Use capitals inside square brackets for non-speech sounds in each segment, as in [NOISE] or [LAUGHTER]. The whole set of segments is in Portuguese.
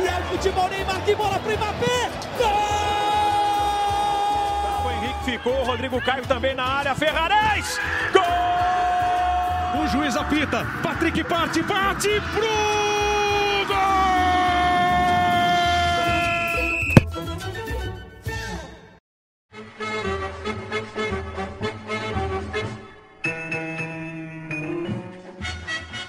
que é o futebol Neymar, que bola pro Mbappé! Gol! O Henrique ficou, Rodrigo Caio também na área, Ferrares! Gol! O juiz apita, Patrick parte, parte pro gol!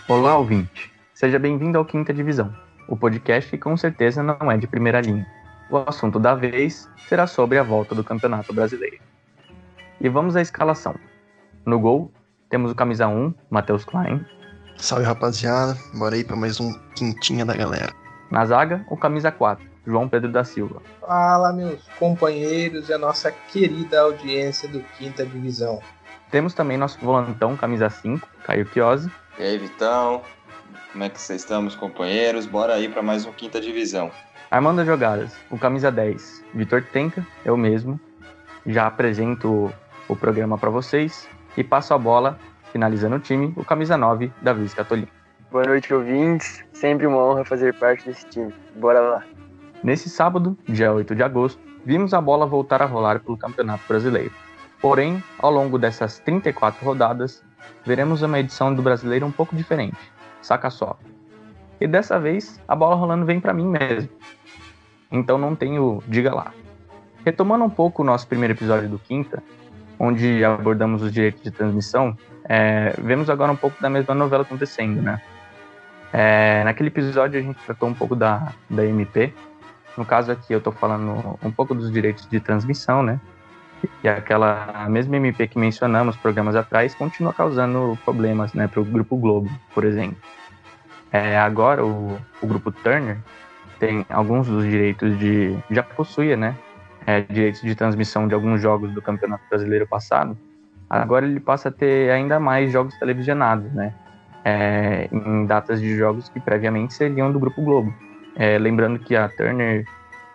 Olá, ouvinte. Seja bem-vindo ao Quinta Divisão, o podcast que com certeza não é de primeira linha. O assunto da vez será sobre a volta do Campeonato Brasileiro. E vamos à escalação. No gol, temos o camisa 1, Matheus Klein. Salve rapaziada, bora aí para mais um Quintinha da galera. Na zaga, o camisa 4, João Pedro da Silva. Fala, meus companheiros e a nossa querida audiência do Quinta Divisão. Temos também nosso volantão, camisa 5, Caio Chiosi. E aí, Vitão? Como é que vocês estão, meus companheiros? Bora aí para mais um Quinta Divisão. Armando as jogadas, o camisa 10, Vitor Tenca, eu mesmo. Já apresento o programa para vocês e passo a bola, finalizando o time, o camisa 9, Davi Scatolini. Boa noite, ouvintes. Sempre uma honra fazer parte desse time. Bora lá. Nesse sábado, dia 8 de agosto, vimos a bola voltar a rolar pelo Campeonato Brasileiro. Porém, ao longo dessas 34 rodadas, veremos uma edição do Brasileiro um pouco diferente. Saca só. E dessa vez, a bola rolando vem para mim mesmo. Então não tenho diga lá. Retomando um pouco o nosso primeiro episódio do Quinta, onde abordamos os direitos de transmissão, é, vemos agora um pouco da mesma novela acontecendo, né? É, naquele episódio a gente tratou um pouco da, da MP. No caso aqui eu estou falando um pouco dos direitos de transmissão, né? E aquela mesma MP que mencionamos programas atrás continua causando problemas né, para o Grupo Globo, por exemplo. É, agora o, o Grupo Turner tem alguns dos direitos de. já possuía, né? É, direitos de transmissão de alguns jogos do Campeonato Brasileiro passado. Agora ele passa a ter ainda mais jogos televisionados, né? É, em datas de jogos que previamente seriam do Grupo Globo. É, lembrando que a Turner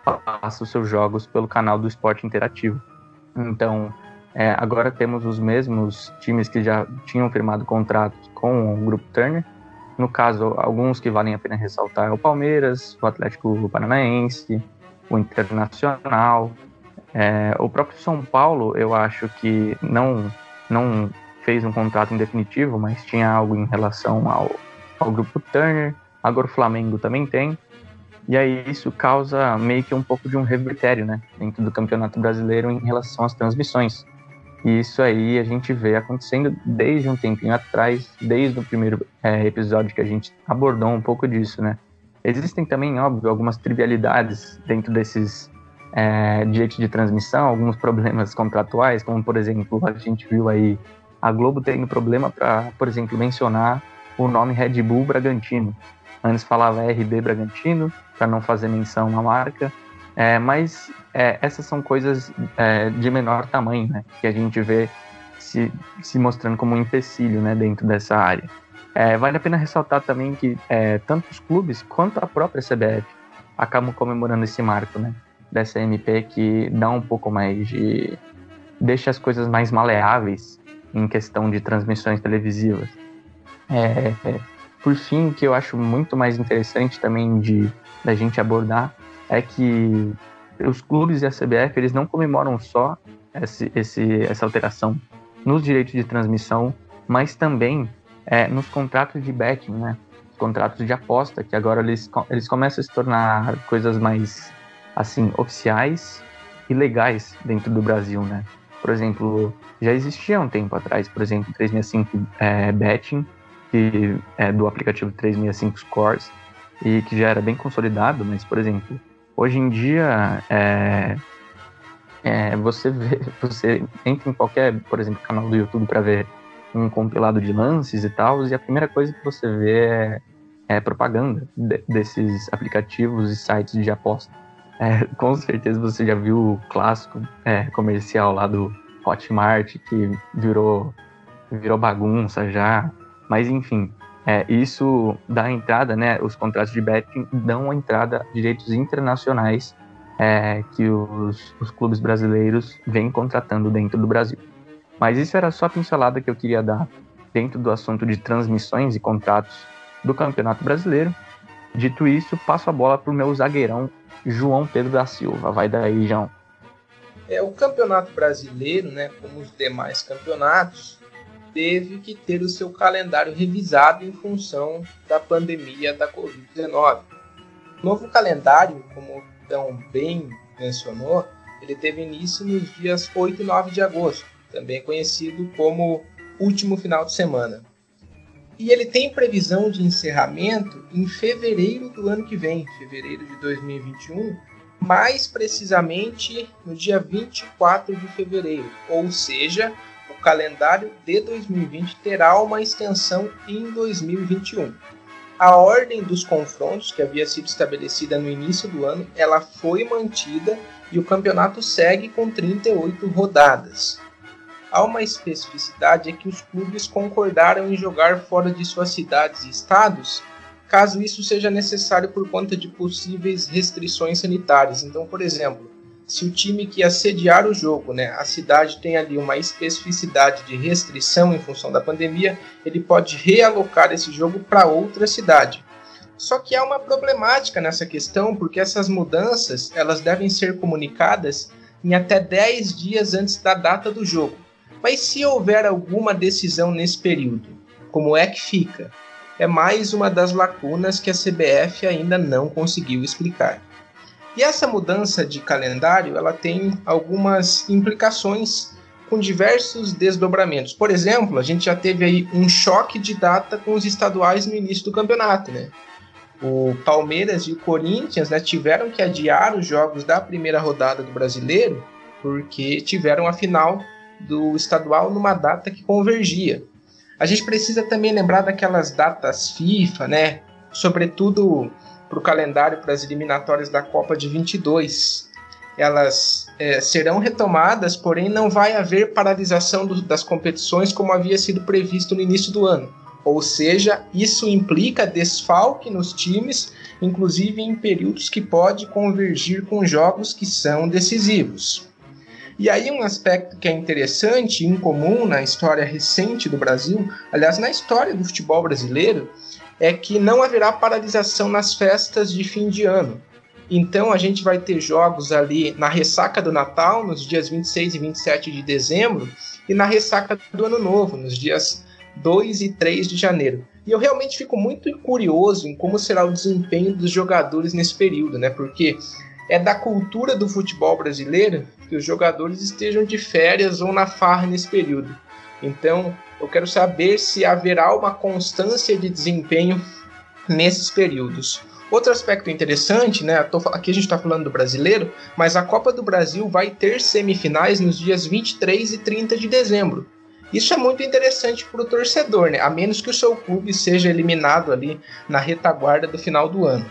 passa os seus jogos pelo canal do Esporte Interativo. Então, é, agora temos os mesmos times que já tinham firmado contratos com o Grupo Turner. No caso, alguns que valem a pena ressaltar é o Palmeiras, o Atlético Paranaense, o Internacional. É, o próprio São Paulo, eu acho que não, não fez um contrato em definitivo, mas tinha algo em relação ao, ao Grupo Turner. Agora o Flamengo também tem. E aí isso causa meio que um pouco de um revertério, né, dentro do Campeonato Brasileiro em relação às transmissões. E isso aí a gente vê acontecendo desde um tempinho atrás, desde o primeiro é, episódio que a gente abordou um pouco disso, né. Existem também, óbvio, algumas trivialidades dentro desses é, direitos de transmissão, alguns problemas contratuais, como por exemplo a gente viu aí a Globo tendo problema para, por exemplo, mencionar o nome Red Bull Bragantino. Antes falava RB Bragantino, para não fazer menção à marca. É, mas é, essas são coisas é, de menor tamanho, né? Que a gente vê se, se mostrando como um empecilho né, dentro dessa área. É, vale a pena ressaltar também que é, tanto os clubes quanto a própria CBF acabam comemorando esse marco, né? Dessa MP que dá um pouco mais de. deixa as coisas mais maleáveis em questão de transmissões televisivas. É, é por fim, o que eu acho muito mais interessante também de da gente abordar é que os clubes e a CBF eles não comemoram só esse, esse, essa alteração nos direitos de transmissão, mas também é, nos contratos de betting, né? contratos de aposta, que agora eles, eles começam a se tornar coisas mais assim oficiais e legais dentro do Brasil, né? Por exemplo, já existia um tempo atrás, por exemplo, 365 é, Betting, que é do aplicativo 365 Scores, e que já era bem consolidado, mas, por exemplo, hoje em dia, é, é, você vê, [LAUGHS] você entra em qualquer, por exemplo, canal do YouTube para ver um compilado de lances e tal, e a primeira coisa que você vê é, é propaganda de, desses aplicativos e sites de aposta. É, [LAUGHS] com certeza você já viu o clássico é, comercial lá do Hotmart que virou virou bagunça já, mas enfim, é, isso dá entrada, né? Os contratos de betting dão entrada a direitos internacionais é, que os, os, clubes brasileiros vêm contratando dentro do Brasil. Mas isso era só a pincelada que eu queria dar dentro do assunto de transmissões e contratos do Campeonato Brasileiro. Dito isso, passo a bola para o meu zagueirão João Pedro da Silva. Vai daí, João. É, o Campeonato Brasileiro, né, como os demais campeonatos, teve que ter o seu calendário revisado em função da pandemia da Covid-19. O novo calendário, como tão bem mencionou, ele teve início nos dias 8 e 9 de agosto, também conhecido como último final de semana. E ele tem previsão de encerramento em fevereiro do ano que vem, fevereiro de 2021, mais precisamente no dia 24 de fevereiro, ou seja, calendário de 2020 terá uma extensão em 2021. A ordem dos confrontos que havia sido estabelecida no início do ano, ela foi mantida e o campeonato segue com 38 rodadas. Há uma especificidade é que os clubes concordaram em jogar fora de suas cidades e estados, caso isso seja necessário por conta de possíveis restrições sanitárias. Então, por exemplo, se o time que ia sediar o jogo, né, a cidade tem ali uma especificidade de restrição em função da pandemia, ele pode realocar esse jogo para outra cidade. Só que há uma problemática nessa questão, porque essas mudanças elas devem ser comunicadas em até 10 dias antes da data do jogo. Mas se houver alguma decisão nesse período, como é que fica? É mais uma das lacunas que a CBF ainda não conseguiu explicar. E essa mudança de calendário, ela tem algumas implicações com diversos desdobramentos. Por exemplo, a gente já teve aí um choque de data com os estaduais no início do campeonato, né? O Palmeiras e o Corinthians né, tiveram que adiar os jogos da primeira rodada do Brasileiro porque tiveram a final do estadual numa data que convergia. A gente precisa também lembrar daquelas datas FIFA, né? Sobretudo para o calendário para as eliminatórias da Copa de 22. Elas é, serão retomadas, porém não vai haver paralisação do, das competições como havia sido previsto no início do ano. Ou seja, isso implica desfalque nos times, inclusive em períodos que pode convergir com jogos que são decisivos. E aí um aspecto que é interessante e incomum na história recente do Brasil, aliás, na história do futebol brasileiro, é que não haverá paralisação nas festas de fim de ano. Então a gente vai ter jogos ali na ressaca do Natal, nos dias 26 e 27 de dezembro, e na ressaca do Ano Novo, nos dias 2 e 3 de janeiro. E eu realmente fico muito curioso em como será o desempenho dos jogadores nesse período, né? Porque é da cultura do futebol brasileiro que os jogadores estejam de férias ou na farra nesse período. Então, eu quero saber se haverá uma constância de desempenho nesses períodos. Outro aspecto interessante, né? Aqui a gente está falando do brasileiro, mas a Copa do Brasil vai ter semifinais nos dias 23 e 30 de dezembro. Isso é muito interessante para o torcedor, né? A menos que o seu clube seja eliminado ali na retaguarda do final do ano.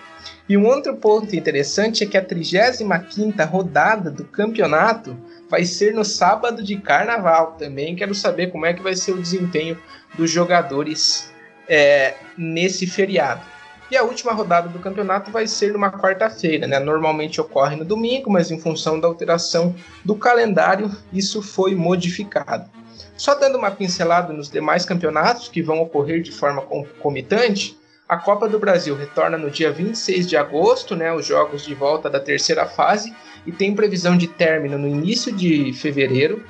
E um outro ponto interessante é que a 35ª rodada do campeonato vai ser no sábado de carnaval. Também quero saber como é que vai ser o desempenho dos jogadores é, nesse feriado. E a última rodada do campeonato vai ser numa quarta-feira, né? Normalmente ocorre no domingo, mas em função da alteração do calendário, isso foi modificado. Só dando uma pincelada nos demais campeonatos que vão ocorrer de forma concomitante, a Copa do Brasil retorna no dia 26 de agosto, né, os jogos de volta da terceira fase, e tem previsão de término no início de fevereiro.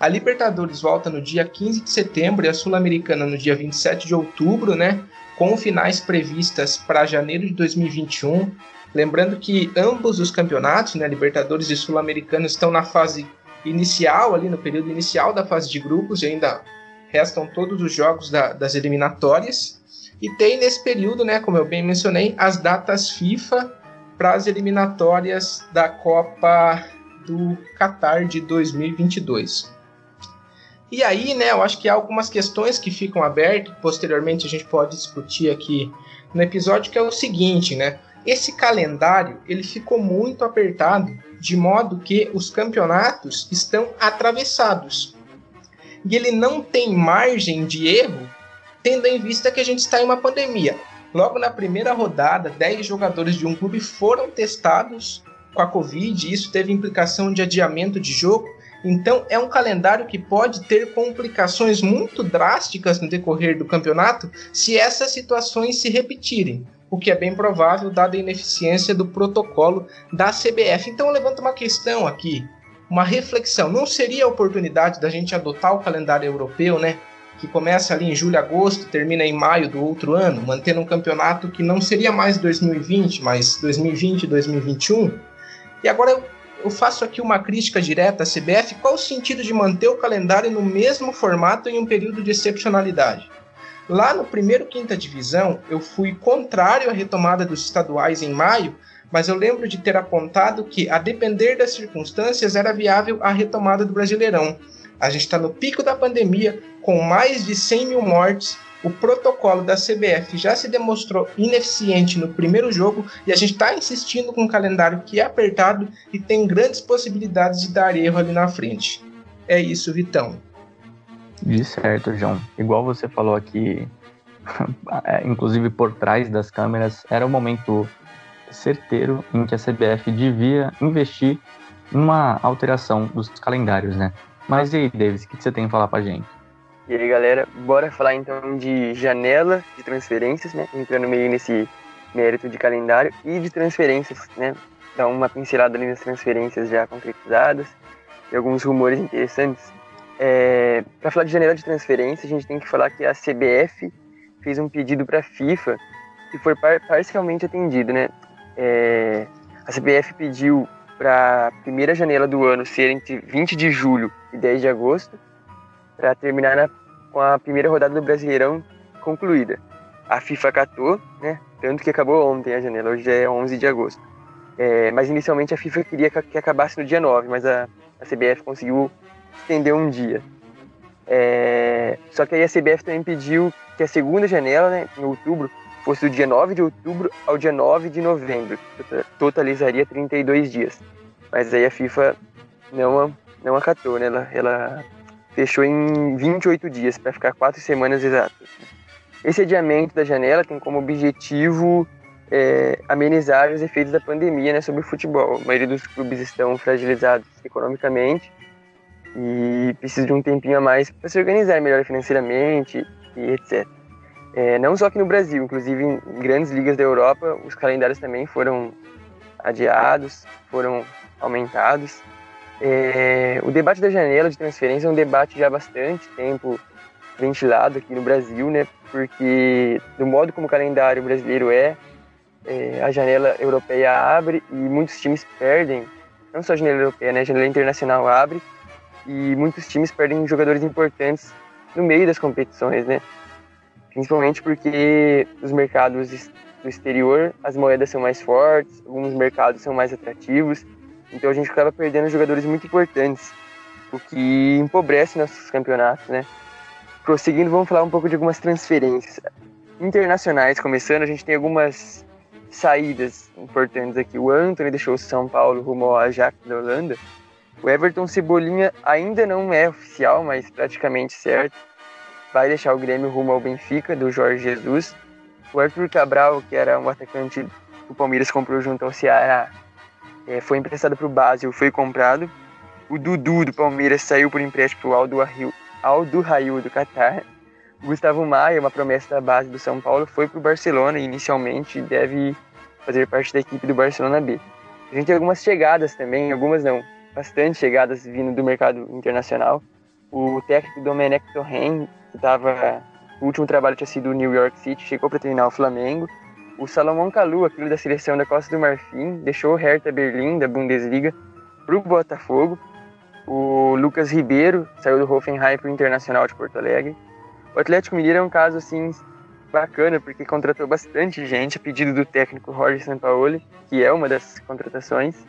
A Libertadores volta no dia 15 de setembro e a Sul-Americana no dia 27 de outubro, né, com finais previstas para janeiro de 2021. Lembrando que ambos os campeonatos, né, Libertadores e Sul-Americana, estão na fase inicial, ali no período inicial da fase de grupos, e ainda restam todos os jogos da, das eliminatórias. E tem nesse período, né, como eu bem mencionei, as datas FIFA para as eliminatórias da Copa do Qatar de 2022. E aí, né, eu acho que há algumas questões que ficam abertas, posteriormente a gente pode discutir aqui no episódio, que é o seguinte, né? Esse calendário, ele ficou muito apertado, de modo que os campeonatos estão atravessados. E ele não tem margem de erro tendo em vista que a gente está em uma pandemia. Logo na primeira rodada, 10 jogadores de um clube foram testados com a Covid, e isso teve implicação de adiamento de jogo. Então, é um calendário que pode ter complicações muito drásticas no decorrer do campeonato se essas situações se repetirem. o que é bem provável dada a ineficiência do protocolo da CBF. Então eu levanto uma questão aqui, uma reflexão. Não seria a oportunidade da gente adotar o calendário europeu, né? Que começa ali em julho, agosto, termina em maio do outro ano, mantendo um campeonato que não seria mais 2020, mas 2020 e 2021. E agora eu, eu faço aqui uma crítica direta à CBF. Qual o sentido de manter o calendário no mesmo formato em um período de excepcionalidade? Lá no primeiro quinta divisão, eu fui contrário à retomada dos estaduais em maio, mas eu lembro de ter apontado que, a depender das circunstâncias, era viável a retomada do Brasileirão. A gente está no pico da pandemia, com mais de 100 mil mortes. O protocolo da CBF já se demonstrou ineficiente no primeiro jogo e a gente está insistindo com um calendário que é apertado e tem grandes possibilidades de dar erro ali na frente. É isso, Vitão. De certo, João. Igual você falou aqui, [LAUGHS] é, inclusive por trás das câmeras, era o momento certeiro em que a CBF devia investir numa alteração dos calendários, né? Mas e aí, Davis, o que você tem a falar pra gente? E aí, galera, bora falar então de janela de transferências, né? Entrando meio nesse mérito de calendário e de transferências, né? Dar uma pincelada ali nas transferências já concretizadas e alguns rumores interessantes é, para falar de janela de transferência, a gente tem que falar que a CBF fez um pedido para a FIFA que foi par parcialmente atendido, né? É, a CBF pediu para a primeira janela do ano ser entre 20 de julho e 10 de agosto, para terminar na, com a primeira rodada do Brasileirão concluída. A FIFA acatou, né? Tanto que acabou ontem a janela, hoje é 11 de agosto. É, mas inicialmente a FIFA queria que acabasse no dia 9, mas a, a CBF conseguiu estender um dia. É... Só que aí a CBF também pediu que a segunda janela, né, em outubro, fosse do dia 9 de outubro ao dia 9 de novembro, totalizaria 32 dias. Mas aí a FIFA não, não acatou, né? Ela, ela fechou em 28 dias, para ficar quatro semanas exatas. Esse adiamento da janela tem como objetivo é, amenizar os efeitos da pandemia né, sobre o futebol. A maioria dos clubes estão fragilizados economicamente e precisa de um tempinho a mais para se organizar melhor financeiramente e etc. É, não só aqui no Brasil, inclusive em grandes ligas da Europa, os calendários também foram adiados, foram aumentados. É, o debate da janela de transferência é um debate já há bastante tempo ventilado aqui no Brasil, né? Porque do modo como o calendário brasileiro é, é a janela europeia abre e muitos times perdem, não só a janela europeia, né? A janela internacional abre e muitos times perdem jogadores importantes no meio das competições, né? Principalmente porque os mercados do exterior, as moedas são mais fortes, alguns mercados são mais atrativos, então a gente acaba perdendo jogadores muito importantes, o que empobrece nossos campeonatos, né? Prosseguindo, vamos falar um pouco de algumas transferências internacionais. Começando, a gente tem algumas saídas importantes aqui. O Anthony deixou o São Paulo rumo ao Ajax da Holanda, o Everton Cebolinha ainda não é oficial, mas praticamente certo. Vai deixar o Grêmio rumo ao Benfica, do Jorge Jesus. O Arthur Cabral, que era um atacante que o Palmeiras comprou junto ao Ceará, é, foi emprestado para o Basel, foi comprado. O Dudu, do Palmeiras, saiu por empréstimo para Aldo, Aldo Raio, do Qatar. O Gustavo Maia, uma promessa da base do São Paulo, foi para o Barcelona inicialmente deve fazer parte da equipe do Barcelona B. A gente tem algumas chegadas também, algumas não bastante chegadas vindo do mercado internacional. O técnico Domenech Torren, que estava. O último trabalho tinha sido o New York City, chegou para treinar o Flamengo. O Salomão Kalu, aquele da seleção da Costa do Marfim, deixou o Hertha Berlim, da Bundesliga, para o Botafogo. O Lucas Ribeiro saiu do Hoffenheim para o Internacional de Porto Alegre. O Atlético Mineiro é um caso assim bacana porque contratou bastante gente a pedido do técnico Jorge Sampaoli, que é uma das contratações.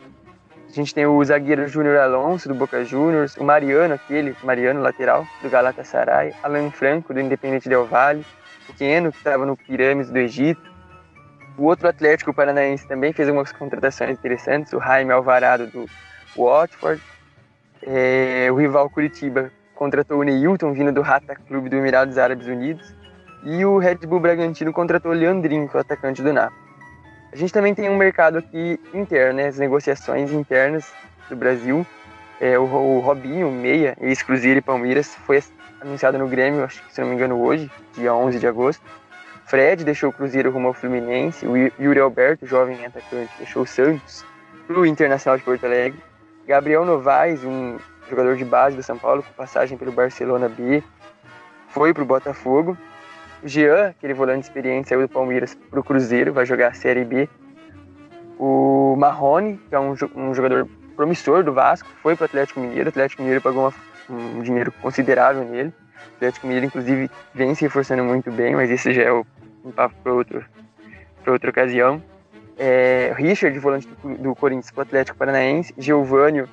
A gente tem o zagueiro Júnior Alonso, do Boca Juniors, o Mariano, aquele, Mariano, lateral, do Galatasaray, Alan Franco, do Independente Del Valle, o Keno, que estava no Pirâmides do Egito. O outro Atlético Paranaense também fez algumas contratações interessantes, o Jaime Alvarado, do Watford. É, o rival Curitiba contratou o Neilton, vindo do Rata Clube do Emirados Árabes Unidos. E o Red Bull Bragantino contratou o Leandrinho, que é o atacante do Napoli. A gente também tem um mercado aqui interno, né, as negociações internas do Brasil. É, o, o Robinho, meia, ex-Cruzeiro e Palmeiras, foi anunciado no Grêmio, acho que se não me engano hoje, dia 11 de agosto. Fred deixou o Cruzeiro rumo ao Fluminense. O Yuri Alberto, jovem atacante, deixou o Santos para o Internacional de Porto Alegre. Gabriel Novaes, um jogador de base do São Paulo, com passagem pelo Barcelona B, foi para o Botafogo. Jean, aquele volante experiente, saiu do Palmeiras para o Cruzeiro, vai jogar a Série B. O Marrone, que é um, um jogador promissor do Vasco, foi para o Atlético Mineiro. O Atlético Mineiro pagou uma, um dinheiro considerável nele. O Atlético Mineiro, inclusive, vem se reforçando muito bem, mas esse já é o, um papo para outro, outra ocasião. É, Richard, volante do, do Corinthians para o Atlético Paranaense. Giovânio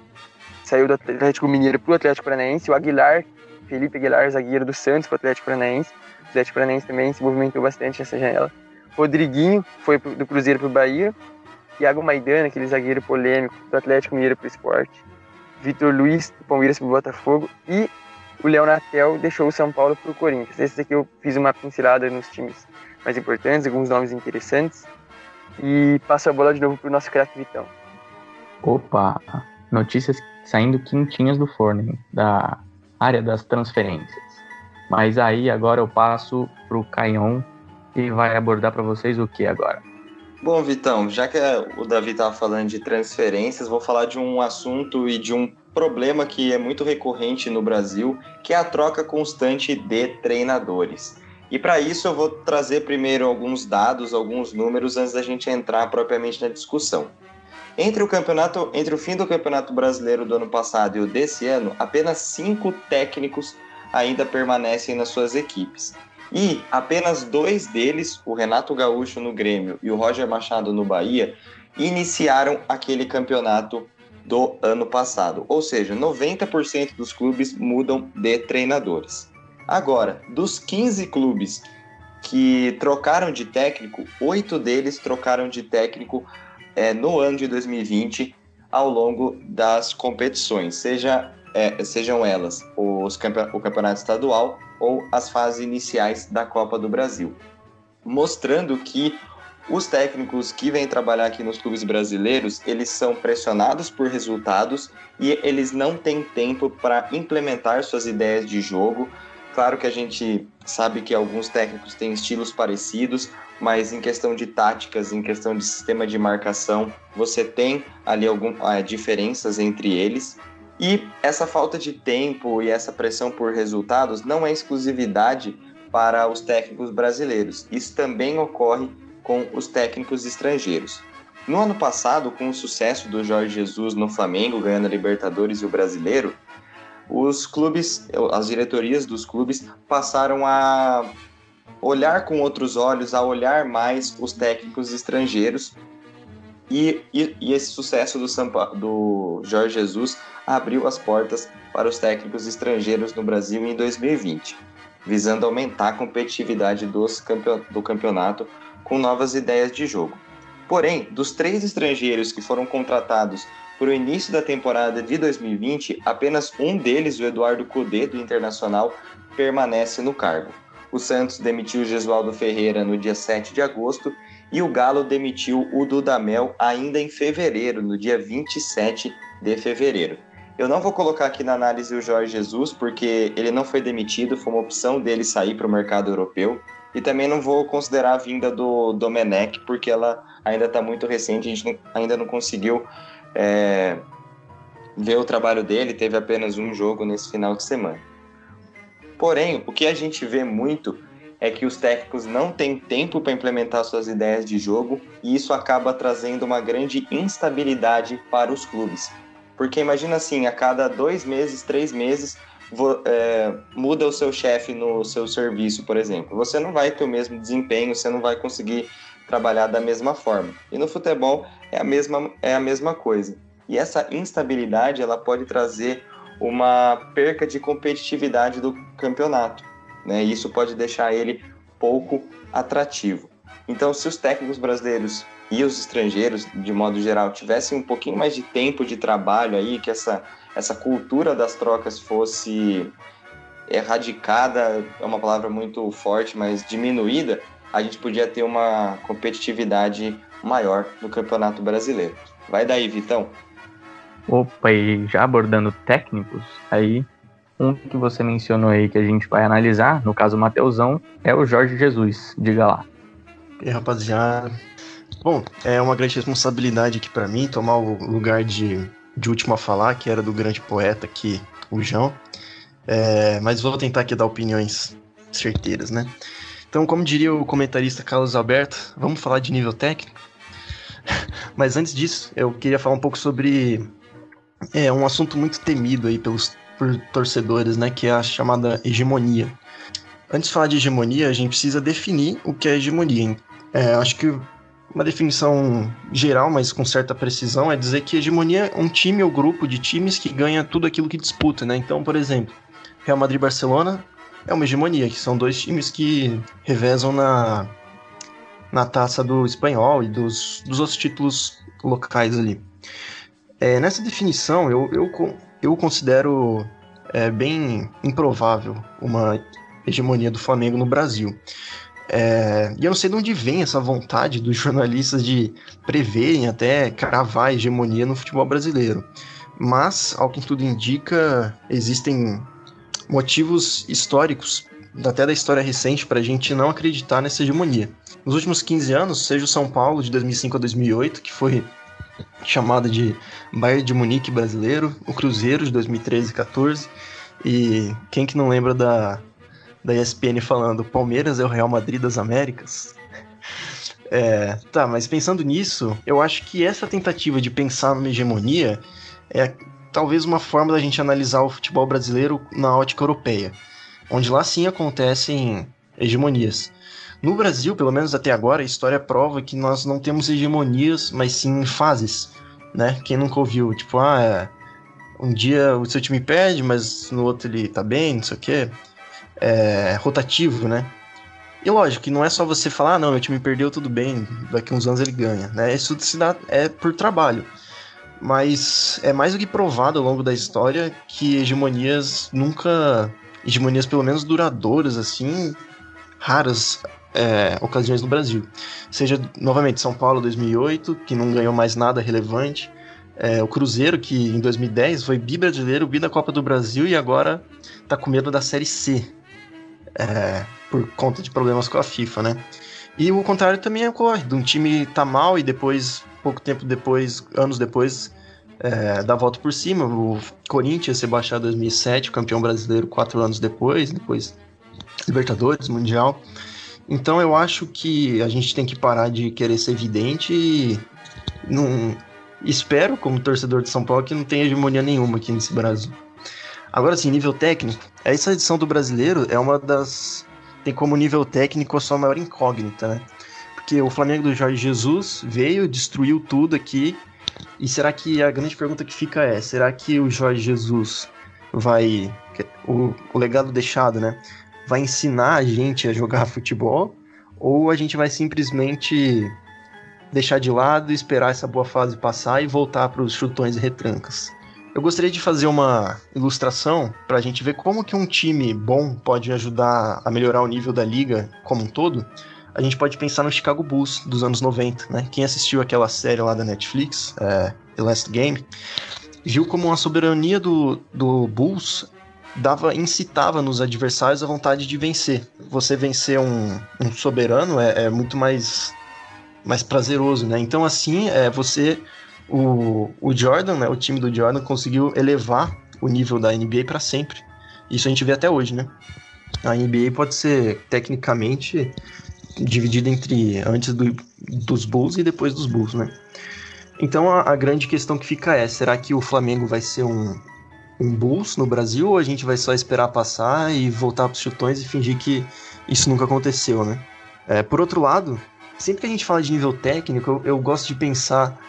saiu do Atlético Mineiro para o Atlético Paranaense. O Aguilar, Felipe Aguilar, zagueiro do Santos para o Atlético Paranaense. Atlético Paranaense também se movimentou bastante nessa janela. Rodriguinho foi do Cruzeiro para o Bahia. Thiago Maidana, aquele zagueiro polêmico do Atlético Mineiro para o Esporte. Vitor Luiz, do Palmeiras para o Botafogo. E o Léo Natel deixou o São Paulo para o Corinthians. Esse aqui eu fiz uma pincelada nos times mais importantes, alguns nomes interessantes. E passo a bola de novo para o nosso craque Vitão. Opa, notícias saindo quentinhas do forno, da área das transferências. Mas aí agora eu passo para o Caion e vai abordar para vocês o que agora? Bom, Vitão, já que o Davi estava falando de transferências, vou falar de um assunto e de um problema que é muito recorrente no Brasil, que é a troca constante de treinadores. E para isso eu vou trazer primeiro alguns dados, alguns números antes da gente entrar propriamente na discussão. Entre o campeonato, entre o fim do Campeonato Brasileiro do ano passado e o desse ano, apenas cinco técnicos ainda permanecem nas suas equipes. E apenas dois deles, o Renato Gaúcho no Grêmio e o Roger Machado no Bahia, iniciaram aquele campeonato do ano passado. Ou seja, 90% dos clubes mudam de treinadores. Agora, dos 15 clubes que trocaram de técnico, oito deles trocaram de técnico é, no ano de 2020 ao longo das competições, seja, é, sejam elas os o campeonato estadual ou as fases iniciais da Copa do Brasil, mostrando que os técnicos que vêm trabalhar aqui nos clubes brasileiros, eles são pressionados por resultados e eles não têm tempo para implementar suas ideias de jogo. Claro que a gente sabe que alguns técnicos têm estilos parecidos, mas em questão de táticas, em questão de sistema de marcação, você tem ali algumas ah, diferenças entre eles. E essa falta de tempo e essa pressão por resultados não é exclusividade para os técnicos brasileiros. Isso também ocorre com os técnicos estrangeiros. No ano passado, com o sucesso do Jorge Jesus no Flamengo, ganhando a Libertadores e o Brasileiro, os clubes, as diretorias dos clubes passaram a olhar com outros olhos, a olhar mais os técnicos estrangeiros. E, e, e esse sucesso do, Sampa, do Jorge Jesus abriu as portas para os técnicos estrangeiros no Brasil em 2020, visando aumentar a competitividade dos do campeonato com novas ideias de jogo. Porém, dos três estrangeiros que foram contratados para o início da temporada de 2020, apenas um deles, o Eduardo Cudê, do Internacional, permanece no cargo. O Santos demitiu Gesualdo Ferreira no dia 7 de agosto e o Galo demitiu o Dudamel ainda em fevereiro, no dia 27 de fevereiro. Eu não vou colocar aqui na análise o Jorge Jesus, porque ele não foi demitido, foi uma opção dele sair para o mercado europeu. E também não vou considerar a vinda do Domenech, porque ela ainda está muito recente, a gente não, ainda não conseguiu é, ver o trabalho dele, teve apenas um jogo nesse final de semana. Porém, o que a gente vê muito é que os técnicos não têm tempo para implementar suas ideias de jogo e isso acaba trazendo uma grande instabilidade para os clubes. Porque imagina assim, a cada dois meses, três meses, é, muda o seu chefe no seu serviço, por exemplo, você não vai ter o mesmo desempenho, você não vai conseguir trabalhar da mesma forma. E no futebol é a mesma, é a mesma coisa. E essa instabilidade ela pode trazer uma perca de competitividade do campeonato. Né? E isso pode deixar ele pouco atrativo. Então, se os técnicos brasileiros e os estrangeiros, de modo geral, tivessem um pouquinho mais de tempo de trabalho aí, que essa essa cultura das trocas fosse erradicada, é uma palavra muito forte, mas diminuída, a gente podia ter uma competitividade maior no Campeonato Brasileiro. Vai daí, Vitão. Opa, e já abordando técnicos, aí Um que você mencionou aí que a gente vai analisar, no caso o Mateusão, é o Jorge Jesus. Diga lá. E aí, rapaziada. Bom, é uma grande responsabilidade aqui para mim tomar o lugar de, de último a falar, que era do grande poeta aqui, o João. É, mas vou tentar aqui dar opiniões certeiras, né? Então, como diria o comentarista Carlos Alberto, vamos falar de nível técnico? [LAUGHS] Mas antes disso, eu queria falar um pouco sobre é, um assunto muito temido aí pelos por torcedores, né, que é a chamada hegemonia. Antes de falar de hegemonia, a gente precisa definir o que é hegemonia. É, acho que uma definição geral, mas com certa precisão, é dizer que hegemonia é um time ou grupo de times que ganha tudo aquilo que disputa, né? Então, por exemplo, Real Madrid e Barcelona é uma hegemonia, que são dois times que revezam na, na taça do espanhol e dos, dos outros títulos locais ali. É, nessa definição, eu, eu, eu considero é, bem improvável uma hegemonia do Flamengo no Brasil. É, e eu não sei de onde vem essa vontade dos jornalistas de preverem até cravar a hegemonia no futebol brasileiro. Mas, ao que tudo indica, existem motivos históricos, até da história recente, para a gente não acreditar nessa hegemonia. Nos últimos 15 anos, seja o São Paulo de 2005 a 2008, que foi chamado de Bayern de Munique brasileiro, o Cruzeiro de 2013 e 14, e quem que não lembra da, da ESPN falando Palmeiras é o Real Madrid das Américas? [LAUGHS] É, tá, mas pensando nisso, eu acho que essa tentativa de pensar numa hegemonia é talvez uma forma da gente analisar o futebol brasileiro na ótica europeia, onde lá sim acontecem hegemonias. No Brasil, pelo menos até agora, a história prova que nós não temos hegemonias, mas sim fases, né? Quem nunca ouviu, tipo, ah, é, um dia o seu time perde, mas no outro ele tá bem, não sei o quê. É rotativo, né? E lógico que não é só você falar, ah, não, meu time perdeu, tudo bem, daqui uns anos ele ganha, né? Isso se dá, é por trabalho. Mas é mais do que provado ao longo da história que hegemonias nunca. Hegemonias pelo menos duradouras, assim, raras é, ocasiões no Brasil. Seja, novamente, São Paulo 2008, que não ganhou mais nada relevante. É, o Cruzeiro, que em 2010 foi bi brasileiro, bi da Copa do Brasil e agora tá com medo da Série C. É, por conta de problemas com a FIFA, né? E o contrário também ocorre, de um time tá mal e depois, pouco tempo depois, anos depois, é, dá a volta por cima. O Corinthians ser baixado em 2007, campeão brasileiro quatro anos depois, depois Libertadores, Mundial. Então eu acho que a gente tem que parar de querer ser evidente e não espero, como torcedor de São Paulo, que não tenha hegemonia nenhuma aqui nesse Brasil. Agora sim, nível técnico, essa edição do brasileiro é uma das. tem como nível técnico a sua maior incógnita, né? Porque o Flamengo do Jorge Jesus veio, destruiu tudo aqui. E será que a grande pergunta que fica é: será que o Jorge Jesus vai. O, o legado deixado, né? Vai ensinar a gente a jogar [LAUGHS] futebol ou a gente vai simplesmente deixar de lado, esperar essa boa fase passar e voltar para os chutões e retrancas. Eu gostaria de fazer uma ilustração para a gente ver como que um time bom pode ajudar a melhorar o nível da liga como um todo. A gente pode pensar no Chicago Bulls dos anos 90, né? Quem assistiu aquela série lá da Netflix, é, The Last Game, viu como a soberania do, do Bulls dava incitava nos adversários a vontade de vencer. Você vencer um, um soberano é, é, muito mais mais prazeroso, né? Então assim, é você o, o Jordan, né, o time do Jordan conseguiu elevar o nível da NBA para sempre. Isso a gente vê até hoje, né? A NBA pode ser tecnicamente dividida entre antes do, dos Bulls e depois dos Bulls, né? Então a, a grande questão que fica é: será que o Flamengo vai ser um, um Bulls no Brasil ou a gente vai só esperar passar e voltar para os chutões e fingir que isso nunca aconteceu, né? É, por outro lado, sempre que a gente fala de nível técnico, eu, eu gosto de pensar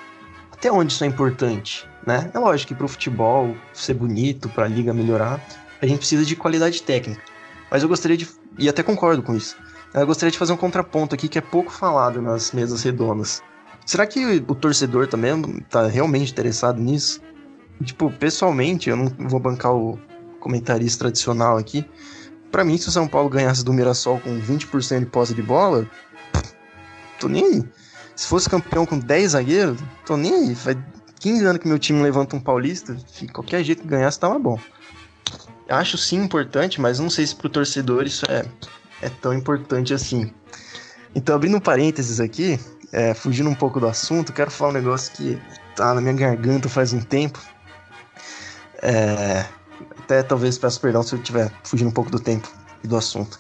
até onde isso é importante, né? É lógico que para o futebol ser bonito, para a liga melhorar, a gente precisa de qualidade técnica. Mas eu gostaria de, e até concordo com isso, eu gostaria de fazer um contraponto aqui que é pouco falado nas mesas redondas. Será que o torcedor também está realmente interessado nisso? Tipo, pessoalmente, eu não vou bancar o comentarista tradicional aqui. Para mim, se o São Paulo ganhasse do Mirassol com 20% de posse de bola, tô nem aí. Se fosse campeão com 10 zagueiros, tô nem aí. Faz 15 anos que meu time levanta um paulista, qualquer jeito que ganhasse tava bom. acho sim importante, mas não sei se pro torcedor isso é, é tão importante assim. Então, abrindo um parênteses aqui, é, fugindo um pouco do assunto, quero falar um negócio que tá na minha garganta faz um tempo. É, até talvez peço perdão se eu estiver fugindo um pouco do tempo e do assunto.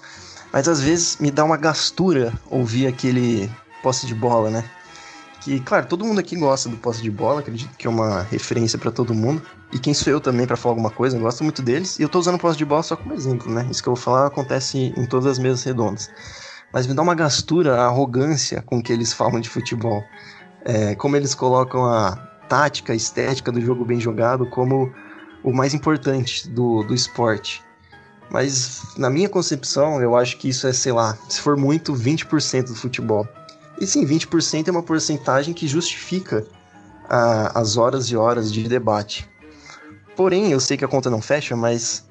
Mas às vezes me dá uma gastura ouvir aquele posse de bola, né? Que, claro, todo mundo aqui gosta do posse de bola, acredito que é uma referência para todo mundo. E quem sou eu também para falar alguma coisa, eu gosto muito deles. E eu tô usando posse de bola só como exemplo, né? Isso que eu vou falar acontece em todas as mesas redondas. Mas me dá uma gastura a arrogância com que eles falam de futebol. É, como eles colocam a tática, a estética do jogo bem jogado como o mais importante do, do esporte. Mas na minha concepção, eu acho que isso é, sei lá, se for muito, 20% do futebol. E sim, 20% é uma porcentagem que justifica a, as horas e horas de debate. Porém, eu sei que a conta não fecha, mas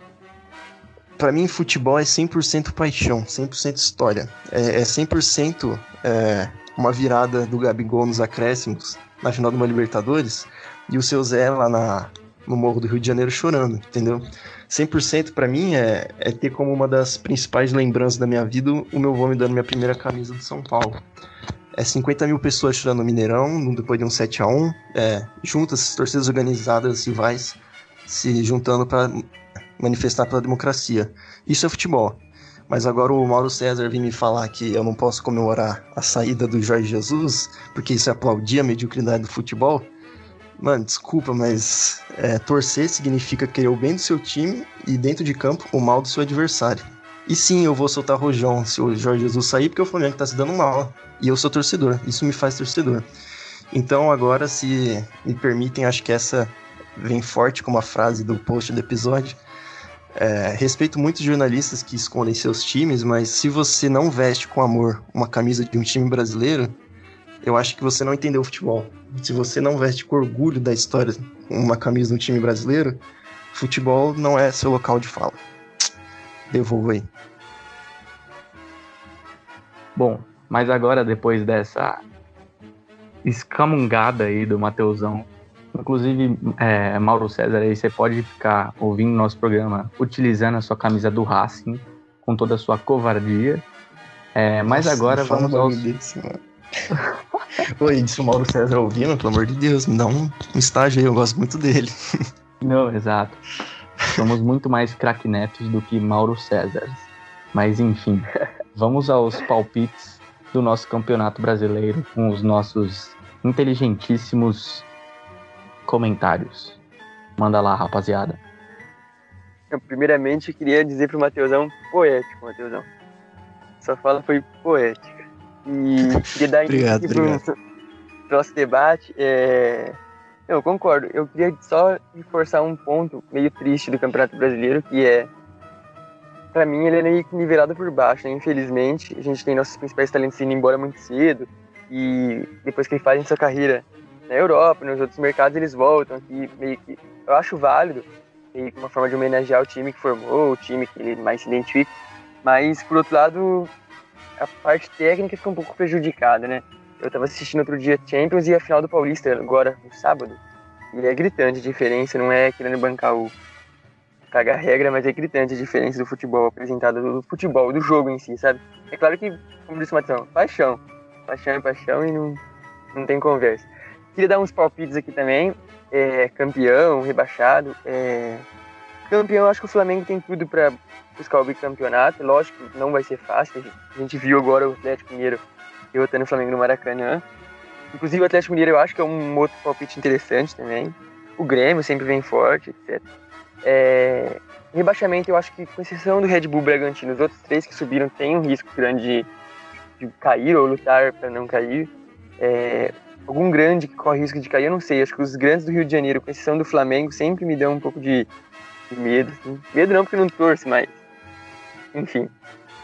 para mim futebol é 100% paixão, 100% história. É, é 100% é, uma virada do Gabigol nos acréscimos na final de uma Libertadores e o seu Zé lá na, no Morro do Rio de Janeiro chorando, entendeu? 100% para mim é, é ter como uma das principais lembranças da minha vida o meu vô me dando minha primeira camisa do São Paulo. É 50 mil pessoas chorando no Mineirão, depois de um 7 a 1 é, juntas, torcidas organizadas, rivais, se juntando para manifestar pela democracia. Isso é futebol. Mas agora o Mauro César vem me falar que eu não posso comemorar a saída do Jorge Jesus, porque isso é aplaudir a mediocridade do futebol. Mano, desculpa, mas é, torcer significa querer o bem do seu time e dentro de campo o mal do seu adversário. E sim, eu vou soltar rojão se o Jorge Jesus sair, porque o Flamengo tá se dando mal. E eu sou torcedor, isso me faz torcedor. Então agora, se me permitem, acho que essa vem forte como a frase do post do episódio. É, respeito muitos jornalistas que escondem seus times, mas se você não veste com amor uma camisa de um time brasileiro, eu acho que você não entendeu o futebol. Se você não veste com orgulho da história uma camisa de um time brasileiro, futebol não é seu local de fala. Devolvo aí. Bom, mas agora depois dessa escamungada aí do Mateusão, inclusive é, Mauro César aí, você pode ficar ouvindo nosso programa utilizando a sua camisa do Racing com toda a sua covardia. É, mas Nossa, agora vamos aos... Desse, Oi, disse o Mauro César ouvindo, pelo amor de Deus, me dá um, um estágio aí, eu gosto muito dele. [LAUGHS] Não, exato. Somos muito mais cracknetos do que Mauro César. Mas enfim, vamos aos palpites do nosso campeonato brasileiro com os nossos inteligentíssimos comentários. Manda lá, rapaziada. Eu, primeiramente, queria dizer pro Mateusão, poético, Mateusão. Sua fala foi poética. E queria dar obrigado, obrigado. Pro, nosso debate. É... Eu concordo. Eu queria só reforçar um ponto meio triste do Campeonato Brasileiro, que é para mim ele é meio nivelado por baixo, né? infelizmente. A gente tem nossos principais talentos indo embora muito cedo e depois que eles fazem sua carreira na Europa, nos outros mercados, eles voltam aqui meio que eu acho válido, meio que uma forma de homenagear o time que formou, o time que ele mais se identifica. Mas por outro lado, a parte técnica fica um pouco prejudicada, né? Eu tava assistindo outro dia Champions e a final do Paulista, agora, no sábado. E é gritante a diferença, não é querendo bancar o cagar regra, mas é gritante a diferença do futebol apresentado, do futebol, do jogo em si, sabe? É claro que, como disse o Matão, paixão. Paixão é paixão e não, não tem conversa. Queria dar uns palpites aqui também. É, campeão, rebaixado. É... Campeão, acho que o Flamengo tem tudo para buscar o bicampeonato. Lógico, não vai ser fácil. A gente viu agora o Atlético Mineiro derrotando o Flamengo no Maracanã. Inclusive, o Atlético Mineiro eu acho que é um outro palpite interessante também. O Grêmio sempre vem forte, etc. É... Rebaixamento, eu acho que, com exceção do Red Bull Bragantino, os outros três que subiram têm um risco grande de, de cair ou lutar para não cair. É... Algum grande que corre risco de cair, eu não sei. Acho que os grandes do Rio de Janeiro, com exceção do Flamengo, sempre me dão um pouco de, de medo. Assim. Medo não, porque não torço, mas enfim.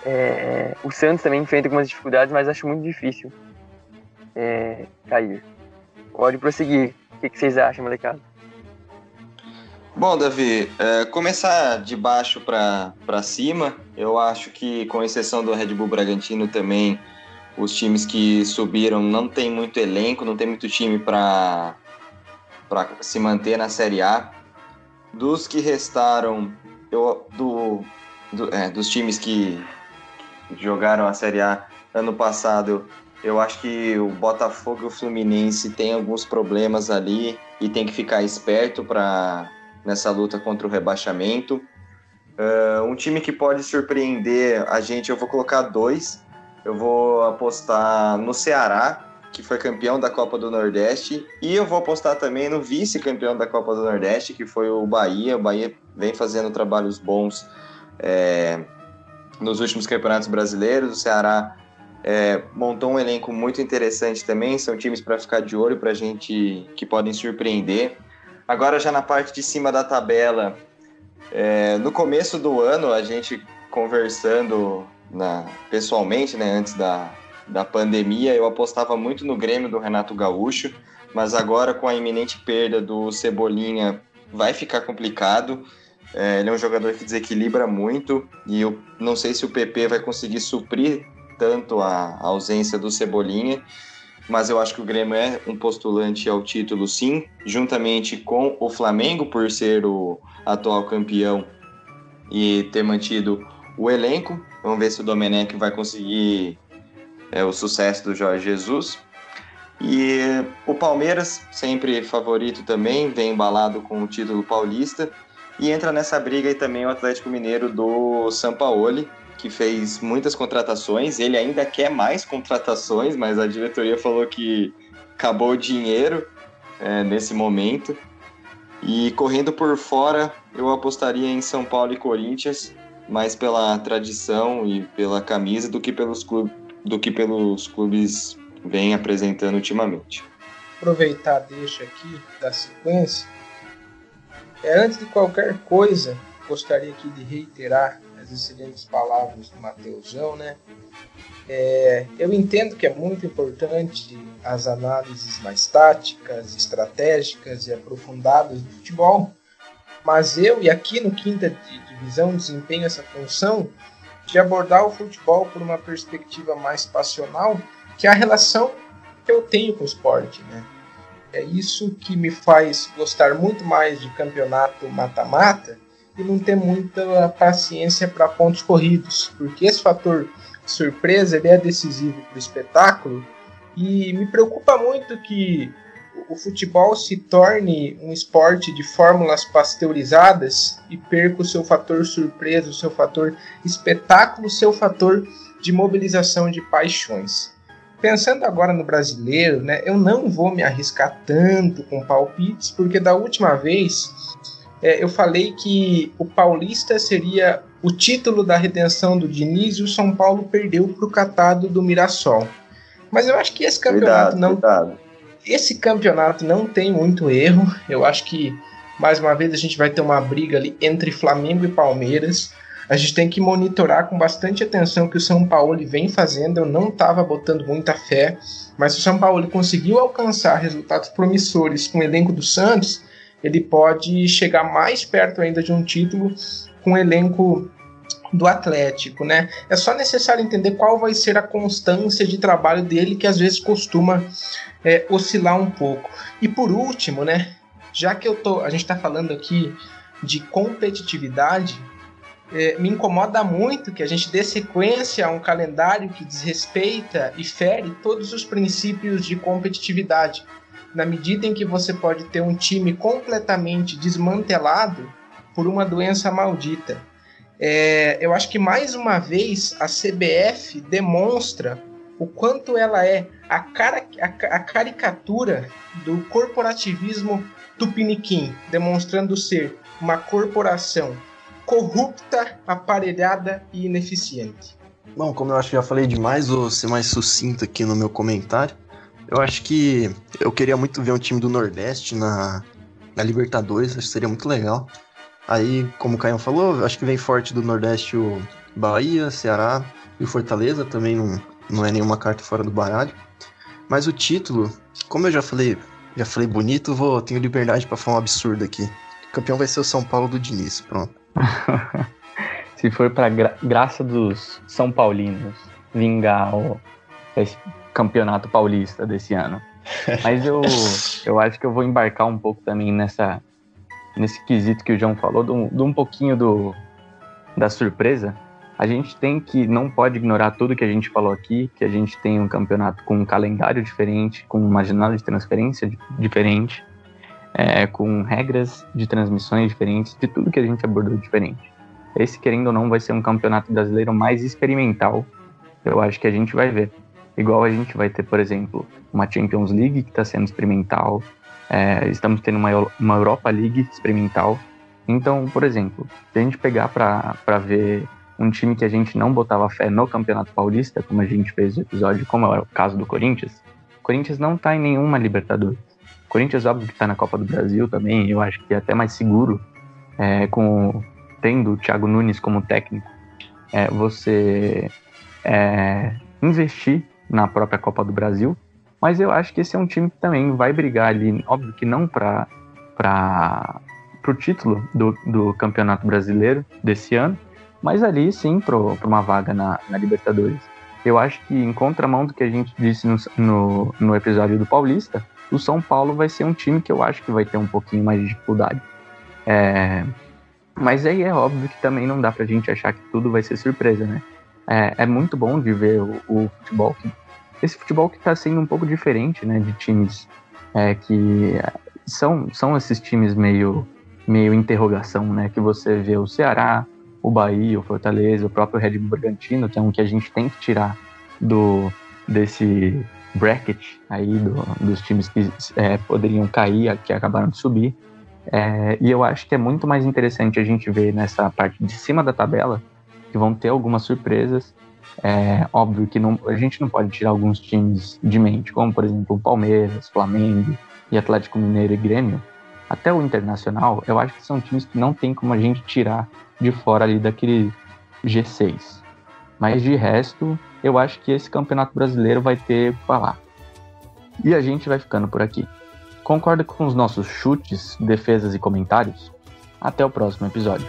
É, o Santos também enfrenta algumas dificuldades, mas acho muito difícil é, cair. Pode prosseguir. O que, que vocês acham, molecada? Bom, Davi, é, começar de baixo para cima, eu acho que, com exceção do Red Bull Bragantino, também os times que subiram não tem muito elenco, não tem muito time para se manter na Série A. Dos que restaram, eu, do, do é, dos times que jogaram a Série A ano passado, eu acho que o Botafogo e o Fluminense têm alguns problemas ali e tem que ficar esperto para nessa luta contra o rebaixamento. Uh, um time que pode surpreender a gente, eu vou colocar dois. Eu vou apostar no Ceará, que foi campeão da Copa do Nordeste, e eu vou apostar também no vice-campeão da Copa do Nordeste, que foi o Bahia. O Bahia vem fazendo trabalhos bons é, nos últimos campeonatos brasileiros. O Ceará é, montou um elenco muito interessante também. São times para ficar de olho para gente que podem surpreender. Agora, já na parte de cima da tabela, é, no começo do ano, a gente conversando na, pessoalmente, né, antes da, da pandemia, eu apostava muito no Grêmio do Renato Gaúcho, mas agora com a iminente perda do Cebolinha vai ficar complicado. É, ele é um jogador que desequilibra muito e eu não sei se o PP vai conseguir suprir tanto a, a ausência do Cebolinha, mas eu acho que o Grêmio é um postulante ao título sim, juntamente com o Flamengo por ser o atual campeão e ter mantido o elenco. Vamos ver se o Domenech vai conseguir é, o sucesso do Jorge Jesus. E o Palmeiras, sempre favorito também, vem embalado com o título paulista. E entra nessa briga aí também o Atlético Mineiro do Sampaoli, que fez muitas contratações. Ele ainda quer mais contratações, mas a diretoria falou que acabou o dinheiro é, nesse momento. E correndo por fora, eu apostaria em São Paulo e Corinthians, mais pela tradição e pela camisa do que pelos clubes, do que pelos clubes vem apresentando ultimamente. Aproveitar deixa aqui da sequência. É, antes de qualquer coisa, gostaria aqui de reiterar as excelentes palavras do Mateusão, né? É, eu entendo que é muito importante as análises mais táticas, estratégicas e aprofundadas do futebol, mas eu, e aqui no Quinta Divisão, desempenho essa função de abordar o futebol por uma perspectiva mais passional, que é a relação que eu tenho com o esporte, né? É isso que me faz gostar muito mais de campeonato mata-mata e não ter muita paciência para pontos corridos, porque esse fator surpresa ele é decisivo para o espetáculo e me preocupa muito que o futebol se torne um esporte de fórmulas pasteurizadas e perca o seu fator surpresa, o seu fator espetáculo, o seu fator de mobilização de paixões. Pensando agora no brasileiro, né, eu não vou me arriscar tanto com palpites, porque da última vez é, eu falei que o Paulista seria o título da redenção do Diniz e o São Paulo perdeu para o catado do Mirassol. Mas eu acho que esse campeonato cuidado, não. Cuidado. Esse campeonato não tem muito erro. Eu acho que, mais uma vez, a gente vai ter uma briga ali entre Flamengo e Palmeiras. A gente tem que monitorar com bastante atenção o que o São Paulo vem fazendo. Eu não estava botando muita fé, mas se o São Paulo conseguiu alcançar resultados promissores com o elenco do Santos, ele pode chegar mais perto ainda de um título com o elenco do Atlético, né? É só necessário entender qual vai ser a constância de trabalho dele, que às vezes costuma é, oscilar um pouco. E por último, né? Já que eu tô, a gente está falando aqui de competitividade, é, me incomoda muito que a gente dê sequência a um calendário que desrespeita e fere todos os princípios de competitividade. Na medida em que você pode ter um time completamente desmantelado por uma doença maldita. É, eu acho que mais uma vez a CBF demonstra o quanto ela é a, cara, a, a caricatura do corporativismo tupiniquim, demonstrando ser uma corporação corrupta, aparelhada e ineficiente. Bom, como eu acho que já falei demais, vou ser mais sucinto aqui no meu comentário. Eu acho que eu queria muito ver um time do Nordeste na, na Libertadores, acho que seria muito legal. Aí, como o Caio falou, acho que vem forte do Nordeste o Bahia, Ceará e o Fortaleza, também não, não é nenhuma carta fora do baralho. Mas o título, como eu já falei, já falei bonito, vou tenho liberdade para falar um absurdo aqui. O campeão vai ser o São Paulo do Diniz, pronto. [LAUGHS] Se for para gra graça dos São Paulinos vingar o campeonato paulista desse ano. Mas eu, [LAUGHS] eu acho que eu vou embarcar um pouco também nessa nesse quesito que o João falou, de um, um pouquinho do, da surpresa, a gente tem que, não pode ignorar tudo que a gente falou aqui, que a gente tem um campeonato com um calendário diferente, com uma janela de transferência diferente, é, com regras de transmissões diferentes, de tudo que a gente abordou diferente. Esse, querendo ou não, vai ser um campeonato brasileiro mais experimental, eu acho que a gente vai ver. Igual a gente vai ter, por exemplo, uma Champions League que está sendo experimental, é, estamos tendo uma, uma Europa League experimental. Então, por exemplo, se a gente pegar para ver um time que a gente não botava fé no Campeonato Paulista, como a gente fez no episódio, como é o caso do Corinthians, o Corinthians não está em nenhuma Libertadores. O Corinthians, óbvio que está na Copa do Brasil também, eu acho que é até mais seguro, é, com tendo o Thiago Nunes como técnico, é, você é, investir na própria Copa do Brasil. Mas eu acho que esse é um time que também vai brigar ali, óbvio que não para o título do, do Campeonato Brasileiro desse ano, mas ali sim para uma vaga na, na, Libertadores. Eu acho que, em contramão do que a gente disse no, no, no, episódio do Paulista, o São Paulo vai ser um time que eu acho que vai ter um pouquinho mais de dificuldade. É, mas aí é óbvio que também não dá para a gente achar que tudo vai ser surpresa, né? É, é muito bom de ver o, o futebol que esse futebol que está sendo um pouco diferente, né, de times é, que são, são esses times meio, meio interrogação, né, que você vê o Ceará, o Bahia, o Fortaleza, o próprio Red Bull Bragantino, que é um que a gente tem que tirar do desse bracket aí do, dos times que é, poderiam cair, que acabaram de subir. É, e eu acho que é muito mais interessante a gente ver nessa parte de cima da tabela que vão ter algumas surpresas é óbvio que não, a gente não pode tirar alguns times de mente, como por exemplo o Palmeiras, Flamengo e Atlético Mineiro e Grêmio. Até o Internacional, eu acho que são times que não tem como a gente tirar de fora ali daquele G6. Mas de resto, eu acho que esse campeonato brasileiro vai ter falar. E a gente vai ficando por aqui. Concorda com os nossos chutes, defesas e comentários? Até o próximo episódio.